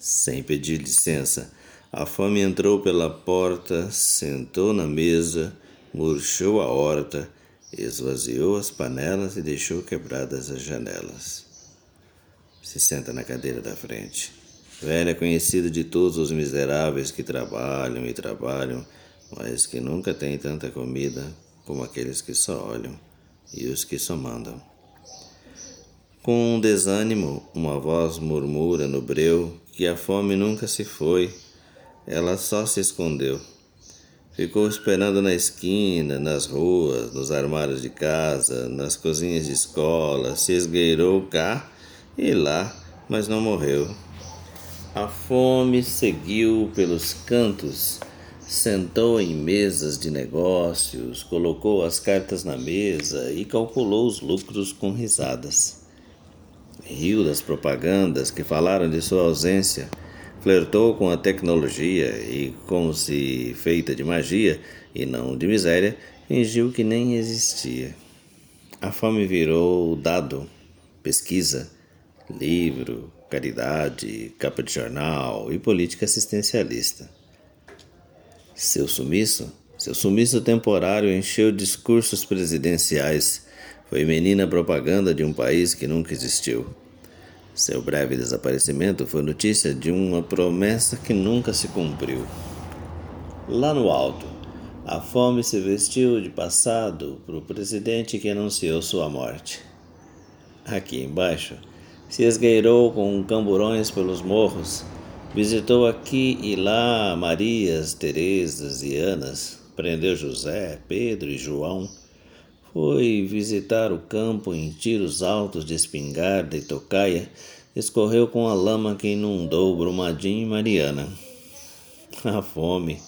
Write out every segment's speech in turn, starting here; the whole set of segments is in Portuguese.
sem pedir licença. A fome entrou pela porta, sentou na mesa, murchou a horta, esvaziou as panelas e deixou quebradas as janelas. Se senta na cadeira da frente. Velha conhecida de todos os miseráveis que trabalham e trabalham, mas que nunca têm tanta comida como aqueles que só olham e os que só mandam. Com um desânimo, uma voz murmura no breu que a fome nunca se foi, ela só se escondeu. Ficou esperando na esquina, nas ruas, nos armários de casa, nas cozinhas de escola, se esgueirou cá e lá, mas não morreu. A fome seguiu pelos cantos, sentou em mesas de negócios, colocou as cartas na mesa e calculou os lucros com risadas riu das propagandas que falaram de sua ausência, flertou com a tecnologia e, como se feita de magia e não de miséria, fingiu que nem existia. A fome virou dado, pesquisa, livro, caridade, capa de jornal e política assistencialista. Seu sumiço, seu sumiço temporário encheu discursos presidenciais foi menina propaganda de um país que nunca existiu. Seu breve desaparecimento foi notícia de uma promessa que nunca se cumpriu. Lá no alto, a fome se vestiu de passado para o presidente que anunciou sua morte. Aqui embaixo, se esgueirou com camburões pelos morros, visitou aqui e lá Marias, Terezas e Anas, prendeu José, Pedro e João foi visitar o campo em tiros altos de espingarda e tocaia, escorreu com a lama que inundou Brumadinho e Mariana. A fome,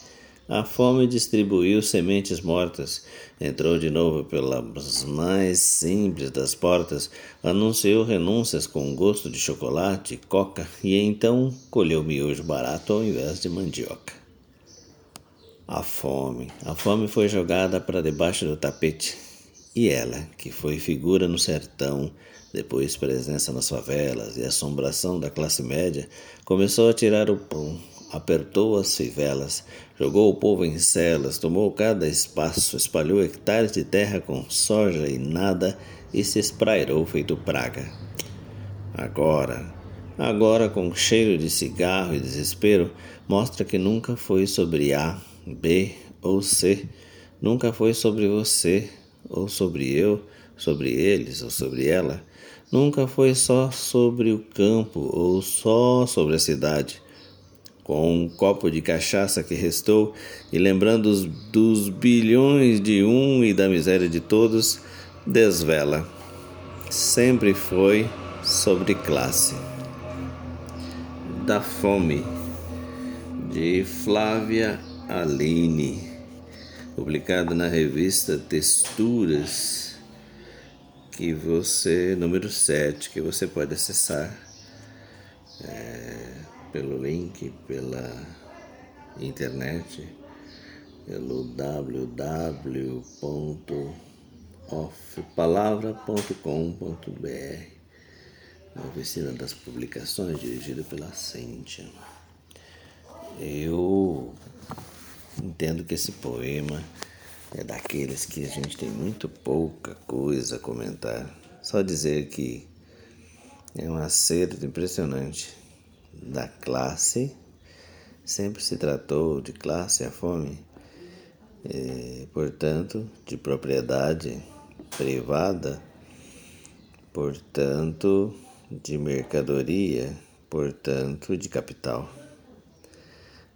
a fome distribuiu sementes mortas, entrou de novo pelas mais simples das portas, anunciou renúncias com gosto de chocolate coca e então colheu miojo barato ao invés de mandioca. A fome, a fome foi jogada para debaixo do tapete e ela, que foi figura no sertão, depois presença nas favelas e assombração da classe média, começou a tirar o pão, apertou as fivelas, jogou o povo em celas, tomou cada espaço, espalhou hectares de terra com soja e nada e se esprairou feito praga. Agora, agora com cheiro de cigarro e desespero, mostra que nunca foi sobre A, B ou C, nunca foi sobre você, ou sobre eu, sobre eles ou sobre ela, nunca foi só sobre o campo ou só sobre a cidade. Com um copo de cachaça que restou e lembrando dos, bilhões de um e da miséria de todos, desvela. Sempre foi sobre classe. Da fome, de Flávia Aline publicado na revista Texturas, que você, número 7, que você pode acessar é, pelo link, pela internet, pelo www.offpalavra.com.br, a oficina das publicações dirigida pela Cíntia. Eu Entendo que esse poema é daqueles que a gente tem muito pouca coisa a comentar. Só dizer que é um acerto impressionante da classe. Sempre se tratou de classe a fome, e, portanto, de propriedade privada, portanto, de mercadoria, portanto, de capital.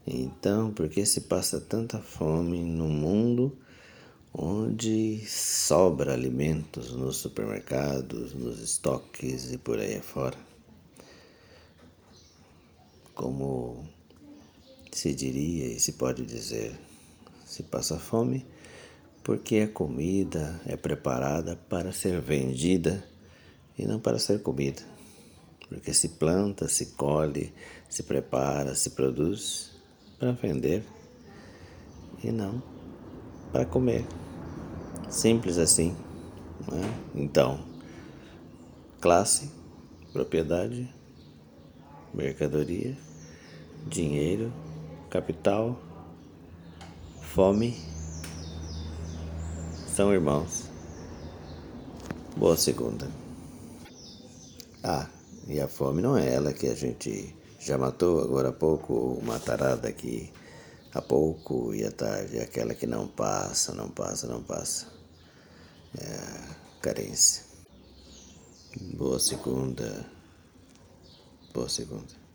Então, por que se passa tanta fome no mundo onde sobra alimentos nos supermercados, nos estoques e por aí afora? Como se diria e se pode dizer, se passa fome porque a comida é preparada para ser vendida e não para ser comida. Porque se planta, se colhe, se prepara, se produz para vender e não para comer. Simples assim. Né? Então, classe, propriedade, mercadoria, dinheiro, capital, fome são irmãos. Boa segunda. Ah, e a fome não é ela que a gente já matou agora há pouco, ou matará daqui a pouco e à tarde, aquela que não passa, não passa, não passa. É carência. Boa segunda. Boa segunda.